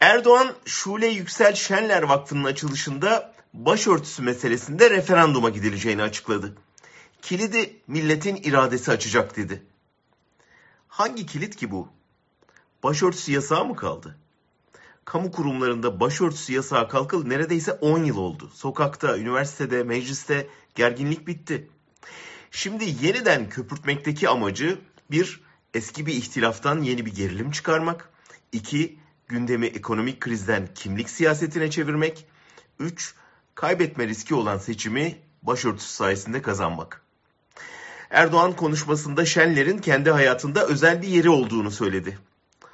Erdoğan Şule Yüksel Şenler Vakfı'nın açılışında başörtüsü meselesinde referanduma gidileceğini açıkladı. Kilidi milletin iradesi açacak dedi. Hangi kilit ki bu? Başörtüsü yasağı mı kaldı? Kamu kurumlarında başörtüsü yasağı kalkalı neredeyse 10 yıl oldu. Sokakta, üniversitede, mecliste gerginlik bitti. Şimdi yeniden köpürtmekteki amacı bir, eski bir ihtilaftan yeni bir gerilim çıkarmak. iki gündemi ekonomik krizden kimlik siyasetine çevirmek. Üç, kaybetme riski olan seçimi başörtüsü sayesinde kazanmak. Erdoğan konuşmasında Şenler'in kendi hayatında özel bir yeri olduğunu söyledi.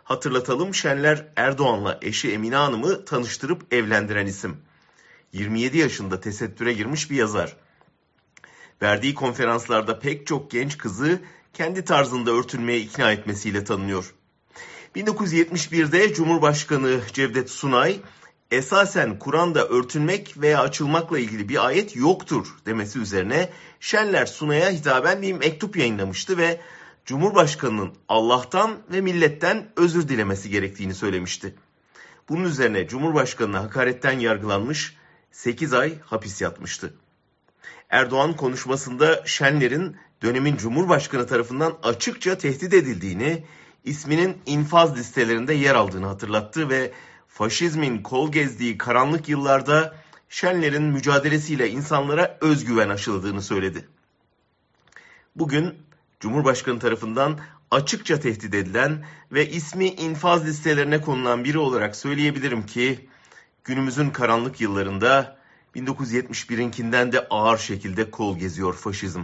Hatırlatalım Şenler Erdoğan'la eşi Emine Hanım'ı tanıştırıp evlendiren isim. 27 yaşında tesettüre girmiş bir yazar. Verdiği konferanslarda pek çok genç kızı kendi tarzında örtünmeye ikna etmesiyle tanınıyor. 1971'de Cumhurbaşkanı Cevdet Sunay esasen Kur'an'da örtünmek veya açılmakla ilgili bir ayet yoktur demesi üzerine Şenler Sunay'a hitaben bir mektup yayınlamıştı ve Cumhurbaşkanının Allah'tan ve milletten özür dilemesi gerektiğini söylemişti. Bunun üzerine Cumhurbaşkanına hakaretten yargılanmış 8 ay hapis yatmıştı. Erdoğan konuşmasında Şenler'in dönemin Cumhurbaşkanı tarafından açıkça tehdit edildiğini, isminin infaz listelerinde yer aldığını hatırlattı ve faşizmin kol gezdiği karanlık yıllarda Şenler'in mücadelesiyle insanlara özgüven aşıladığını söyledi. Bugün Cumhurbaşkanı tarafından açıkça tehdit edilen ve ismi infaz listelerine konulan biri olarak söyleyebilirim ki günümüzün karanlık yıllarında 1971'inkinden de ağır şekilde kol geziyor faşizm.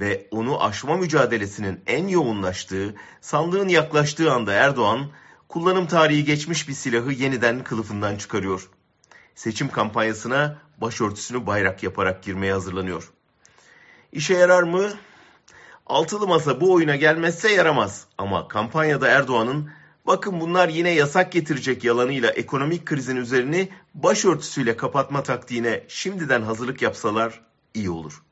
Ve onu aşma mücadelesinin en yoğunlaştığı, sandığın yaklaştığı anda Erdoğan, kullanım tarihi geçmiş bir silahı yeniden kılıfından çıkarıyor. Seçim kampanyasına başörtüsünü bayrak yaparak girmeye hazırlanıyor. İşe yarar mı? Altılı masa bu oyuna gelmezse yaramaz. Ama kampanyada Erdoğan'ın bakın bunlar yine yasak getirecek yalanıyla ekonomik krizin üzerini başörtüsüyle kapatma taktiğine şimdiden hazırlık yapsalar iyi olur.